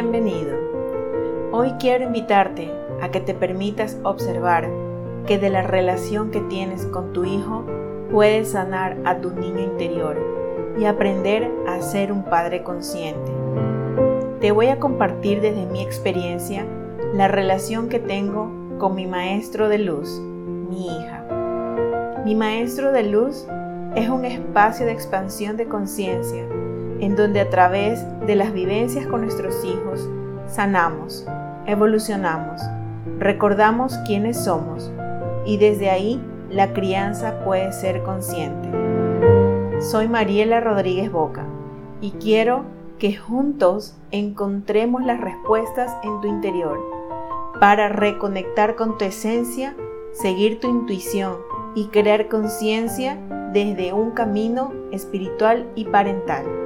Bienvenido. Hoy quiero invitarte a que te permitas observar que de la relación que tienes con tu hijo puedes sanar a tu niño interior y aprender a ser un padre consciente. Te voy a compartir desde mi experiencia la relación que tengo con mi maestro de luz, mi hija. Mi maestro de luz es un espacio de expansión de conciencia en donde a través de las vivencias con nuestros hijos sanamos, evolucionamos, recordamos quiénes somos y desde ahí la crianza puede ser consciente. Soy Mariela Rodríguez Boca y quiero que juntos encontremos las respuestas en tu interior para reconectar con tu esencia, seguir tu intuición y crear conciencia desde un camino espiritual y parental.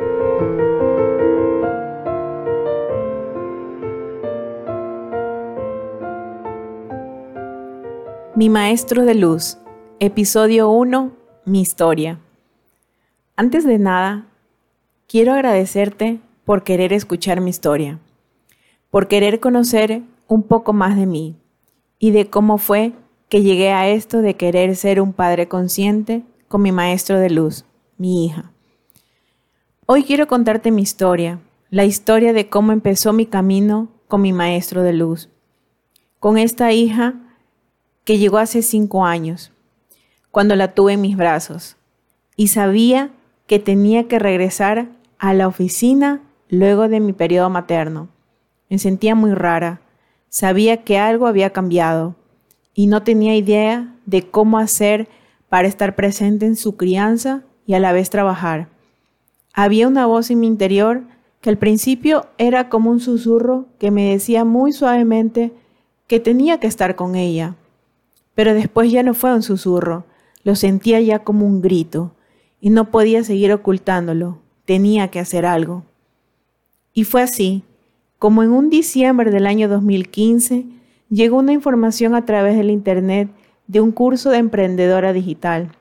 Mi Maestro de Luz, episodio 1, mi historia. Antes de nada, quiero agradecerte por querer escuchar mi historia, por querer conocer un poco más de mí y de cómo fue que llegué a esto de querer ser un padre consciente con mi Maestro de Luz, mi hija. Hoy quiero contarte mi historia, la historia de cómo empezó mi camino con mi Maestro de Luz, con esta hija que llegó hace cinco años, cuando la tuve en mis brazos, y sabía que tenía que regresar a la oficina luego de mi periodo materno. Me sentía muy rara, sabía que algo había cambiado y no tenía idea de cómo hacer para estar presente en su crianza y a la vez trabajar. Había una voz en mi interior que al principio era como un susurro que me decía muy suavemente que tenía que estar con ella, pero después ya no fue un susurro, lo sentía ya como un grito, y no podía seguir ocultándolo, tenía que hacer algo. Y fue así, como en un diciembre del año 2015, llegó una información a través del Internet de un curso de emprendedora digital.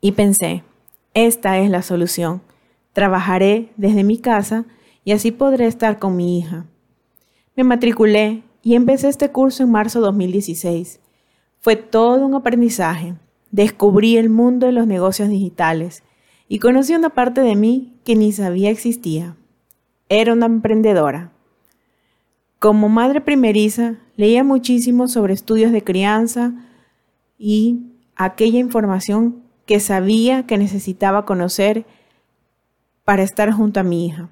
Y pensé, esta es la solución. Trabajaré desde mi casa y así podré estar con mi hija. Me matriculé y empecé este curso en marzo de 2016. Fue todo un aprendizaje. Descubrí el mundo de los negocios digitales y conocí una parte de mí que ni sabía existía. Era una emprendedora. Como madre primeriza, leía muchísimo sobre estudios de crianza y aquella información que sabía que necesitaba conocer para estar junto a mi hija.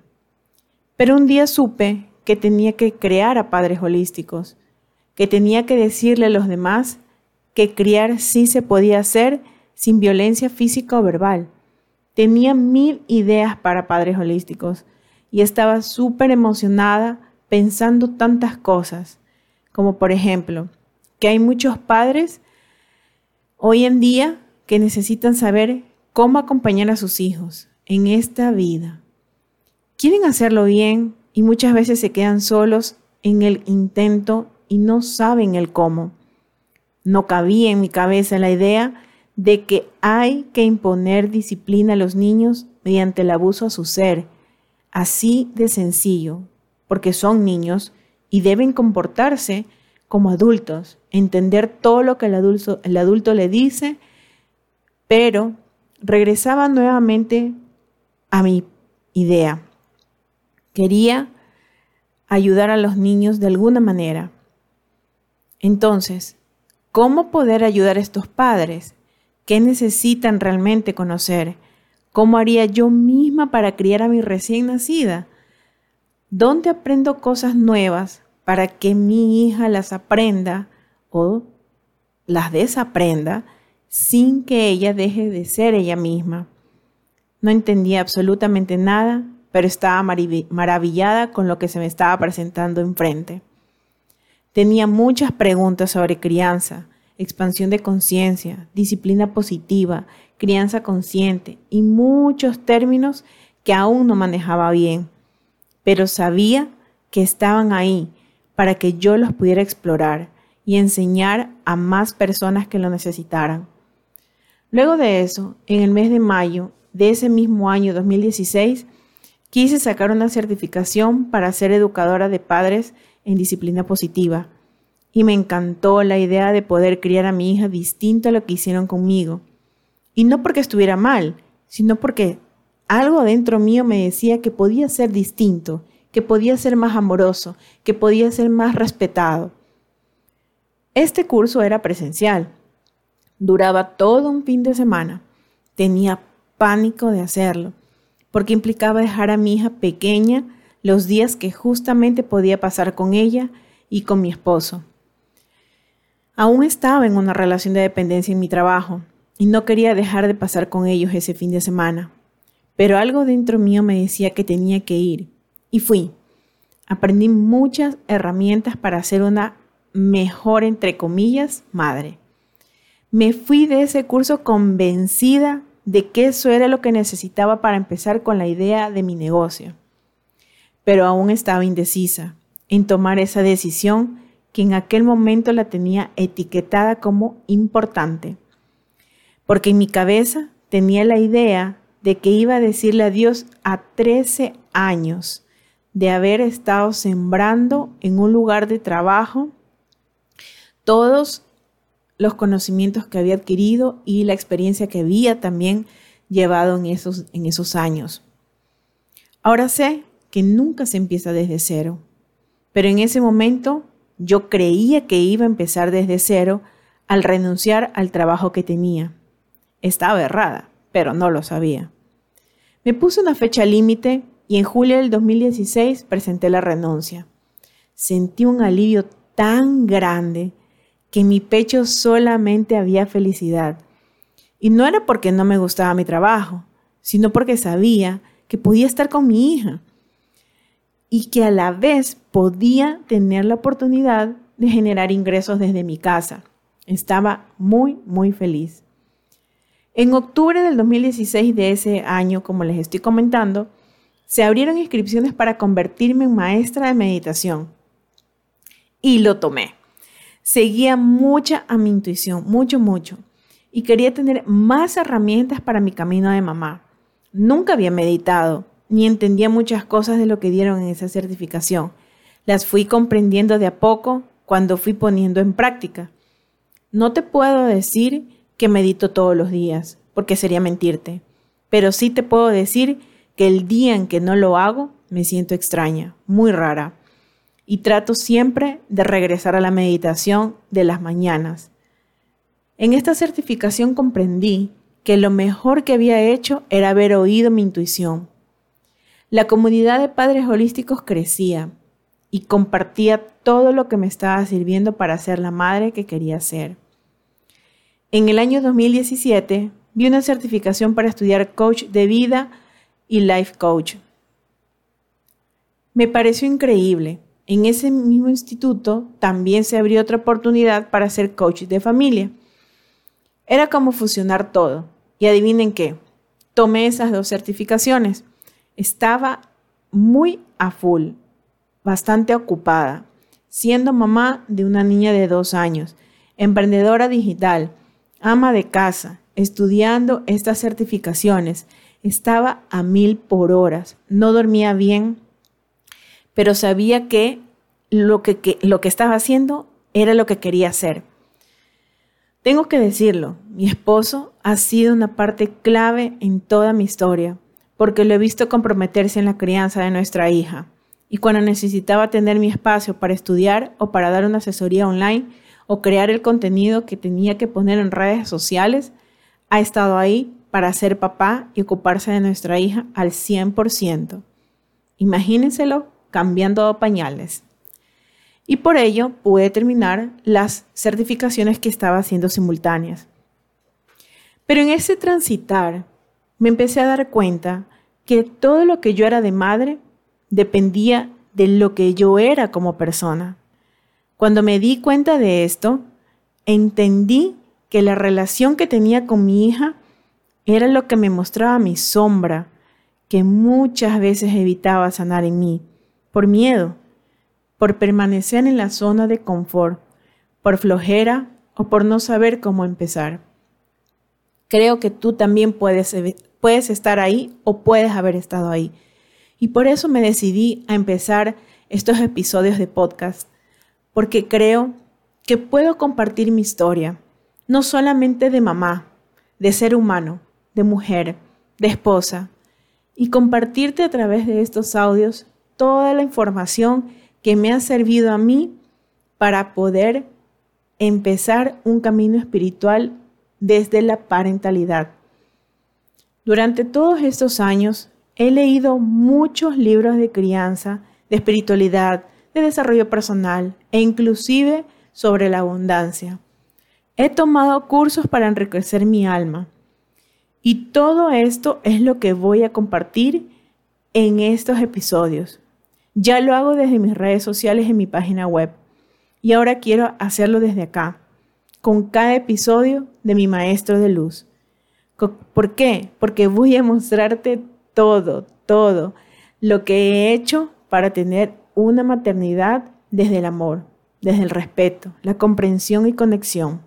Pero un día supe que tenía que crear a padres holísticos, que tenía que decirle a los demás que criar sí se podía hacer sin violencia física o verbal. Tenía mil ideas para padres holísticos y estaba súper emocionada pensando tantas cosas, como por ejemplo, que hay muchos padres hoy en día que necesitan saber cómo acompañar a sus hijos en esta vida. Quieren hacerlo bien y muchas veces se quedan solos en el intento y no saben el cómo. No cabía en mi cabeza la idea de que hay que imponer disciplina a los niños mediante el abuso a su ser, así de sencillo, porque son niños y deben comportarse como adultos, entender todo lo que el adulto, el adulto le dice, pero regresaba nuevamente a mi idea. Quería ayudar a los niños de alguna manera. Entonces, ¿Cómo poder ayudar a estos padres? ¿Qué necesitan realmente conocer? ¿Cómo haría yo misma para criar a mi recién nacida? ¿Dónde aprendo cosas nuevas para que mi hija las aprenda o las desaprenda sin que ella deje de ser ella misma? No entendía absolutamente nada, pero estaba maravillada con lo que se me estaba presentando enfrente. Tenía muchas preguntas sobre crianza, expansión de conciencia, disciplina positiva, crianza consciente y muchos términos que aún no manejaba bien, pero sabía que estaban ahí para que yo los pudiera explorar y enseñar a más personas que lo necesitaran. Luego de eso, en el mes de mayo de ese mismo año 2016, quise sacar una certificación para ser educadora de padres en disciplina positiva. Y me encantó la idea de poder criar a mi hija distinto a lo que hicieron conmigo. Y no porque estuviera mal, sino porque algo dentro mío me decía que podía ser distinto, que podía ser más amoroso, que podía ser más respetado. Este curso era presencial. Duraba todo un fin de semana. Tenía pánico de hacerlo, porque implicaba dejar a mi hija pequeña los días que justamente podía pasar con ella y con mi esposo. Aún estaba en una relación de dependencia en mi trabajo y no quería dejar de pasar con ellos ese fin de semana, pero algo dentro mío me decía que tenía que ir y fui. Aprendí muchas herramientas para ser una mejor, entre comillas, madre. Me fui de ese curso convencida de que eso era lo que necesitaba para empezar con la idea de mi negocio. Pero aún estaba indecisa en tomar esa decisión que en aquel momento la tenía etiquetada como importante. Porque en mi cabeza tenía la idea de que iba a decirle adiós a 13 años de haber estado sembrando en un lugar de trabajo todos los conocimientos que había adquirido y la experiencia que había también llevado en esos, en esos años. Ahora sé que nunca se empieza desde cero, pero en ese momento yo creía que iba a empezar desde cero al renunciar al trabajo que tenía. Estaba errada, pero no lo sabía. Me puse una fecha límite y en julio del 2016 presenté la renuncia. Sentí un alivio tan grande que en mi pecho solamente había felicidad. Y no era porque no me gustaba mi trabajo, sino porque sabía que podía estar con mi hija y que a la vez podía tener la oportunidad de generar ingresos desde mi casa. Estaba muy, muy feliz. En octubre del 2016 de ese año, como les estoy comentando, se abrieron inscripciones para convertirme en maestra de meditación. Y lo tomé seguía mucha a mi intuición, mucho, mucho. Y quería tener más herramientas para mi camino de mamá. Nunca había meditado, ni entendía muchas cosas de lo que dieron en esa certificación. Las fui comprendiendo de a poco cuando fui poniendo en práctica. No te puedo decir que medito todos los días, porque sería mentirte, pero sí te puedo decir que el día en que no lo hago me siento extraña, muy rara y trato siempre de regresar a la meditación de las mañanas. En esta certificación comprendí que lo mejor que había hecho era haber oído mi intuición. La comunidad de padres holísticos crecía y compartía todo lo que me estaba sirviendo para ser la madre que quería ser. En el año 2017 vi una certificación para estudiar coach de vida y life coach. Me pareció increíble en ese mismo instituto también se abrió otra oportunidad para ser coach de familia. Era como fusionar todo. Y adivinen qué, tomé esas dos certificaciones. Estaba muy a full, bastante ocupada, siendo mamá de una niña de dos años, emprendedora digital, ama de casa, estudiando estas certificaciones. Estaba a mil por horas, no dormía bien, pero sabía que lo que, lo que estaba haciendo era lo que quería hacer. Tengo que decirlo, mi esposo ha sido una parte clave en toda mi historia, porque lo he visto comprometerse en la crianza de nuestra hija. Y cuando necesitaba tener mi espacio para estudiar o para dar una asesoría online o crear el contenido que tenía que poner en redes sociales, ha estado ahí para ser papá y ocuparse de nuestra hija al 100%. Imagínenselo cambiando pañales. Y por ello pude terminar las certificaciones que estaba haciendo simultáneas. Pero en ese transitar me empecé a dar cuenta que todo lo que yo era de madre dependía de lo que yo era como persona. Cuando me di cuenta de esto, entendí que la relación que tenía con mi hija era lo que me mostraba mi sombra, que muchas veces evitaba sanar en mí por miedo, por permanecer en la zona de confort, por flojera o por no saber cómo empezar. Creo que tú también puedes, puedes estar ahí o puedes haber estado ahí. Y por eso me decidí a empezar estos episodios de podcast, porque creo que puedo compartir mi historia, no solamente de mamá, de ser humano, de mujer, de esposa, y compartirte a través de estos audios toda la información que me ha servido a mí para poder empezar un camino espiritual desde la parentalidad. Durante todos estos años he leído muchos libros de crianza, de espiritualidad, de desarrollo personal e inclusive sobre la abundancia. He tomado cursos para enriquecer mi alma. Y todo esto es lo que voy a compartir en estos episodios. Ya lo hago desde mis redes sociales en mi página web. Y ahora quiero hacerlo desde acá, con cada episodio de mi Maestro de Luz. ¿Por qué? Porque voy a mostrarte todo, todo lo que he hecho para tener una maternidad desde el amor, desde el respeto, la comprensión y conexión.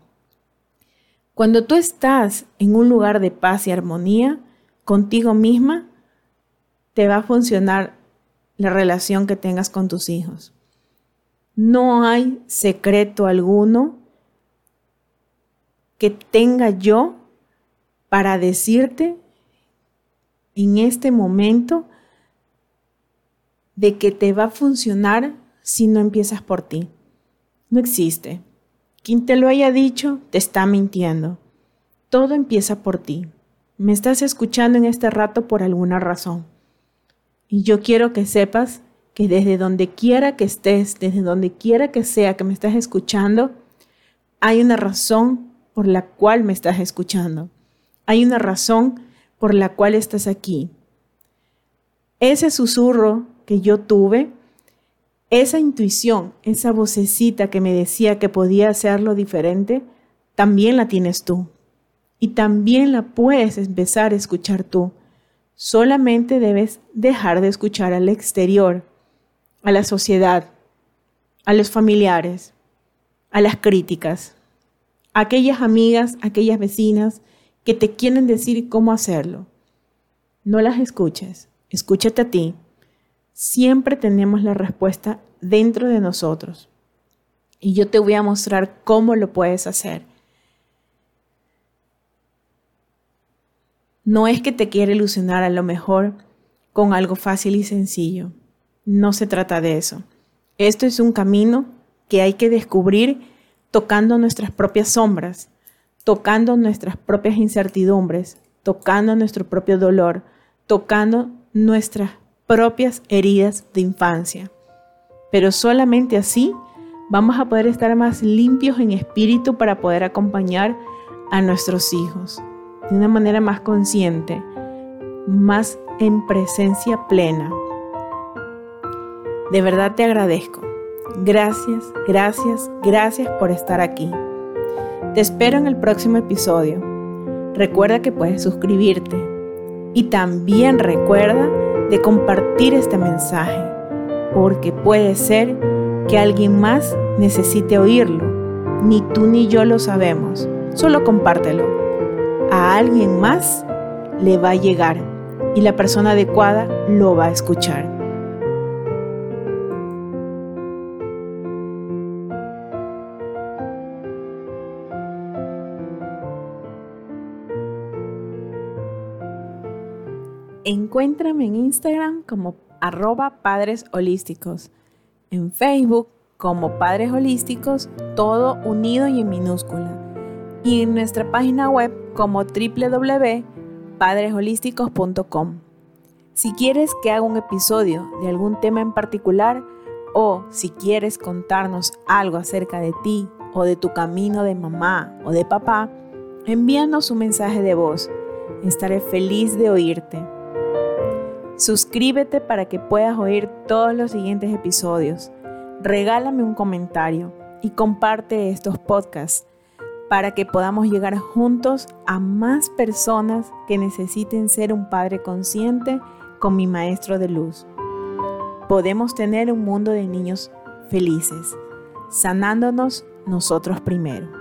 Cuando tú estás en un lugar de paz y armonía contigo misma, te va a funcionar la relación que tengas con tus hijos. No hay secreto alguno que tenga yo para decirte en este momento de que te va a funcionar si no empiezas por ti. No existe. Quien te lo haya dicho te está mintiendo. Todo empieza por ti. Me estás escuchando en este rato por alguna razón. Y yo quiero que sepas que desde donde quiera que estés, desde donde quiera que sea que me estás escuchando, hay una razón por la cual me estás escuchando. Hay una razón por la cual estás aquí. Ese susurro que yo tuve esa intuición, esa vocecita que me decía que podía hacerlo diferente, también la tienes tú. Y también la puedes empezar a escuchar tú. Solamente debes dejar de escuchar al exterior, a la sociedad, a los familiares, a las críticas, aquellas amigas, aquellas vecinas que te quieren decir cómo hacerlo. No las escuches, escúchate a ti siempre tenemos la respuesta dentro de nosotros. Y yo te voy a mostrar cómo lo puedes hacer. No es que te quiera ilusionar a lo mejor con algo fácil y sencillo. No se trata de eso. Esto es un camino que hay que descubrir tocando nuestras propias sombras, tocando nuestras propias incertidumbres, tocando nuestro propio dolor, tocando nuestras propias heridas de infancia. Pero solamente así vamos a poder estar más limpios en espíritu para poder acompañar a nuestros hijos de una manera más consciente, más en presencia plena. De verdad te agradezco. Gracias, gracias, gracias por estar aquí. Te espero en el próximo episodio. Recuerda que puedes suscribirte. Y también recuerda de compartir este mensaje, porque puede ser que alguien más necesite oírlo. Ni tú ni yo lo sabemos, solo compártelo. A alguien más le va a llegar y la persona adecuada lo va a escuchar. Encuéntrame en Instagram como arroba padres holísticos, en Facebook como padres holísticos, todo unido y en minúscula, y en nuestra página web como www.padresholísticos.com. Si quieres que haga un episodio de algún tema en particular o si quieres contarnos algo acerca de ti o de tu camino de mamá o de papá, envíanos un mensaje de voz. Estaré feliz de oírte. Suscríbete para que puedas oír todos los siguientes episodios. Regálame un comentario y comparte estos podcasts para que podamos llegar juntos a más personas que necesiten ser un padre consciente con mi maestro de luz. Podemos tener un mundo de niños felices, sanándonos nosotros primero.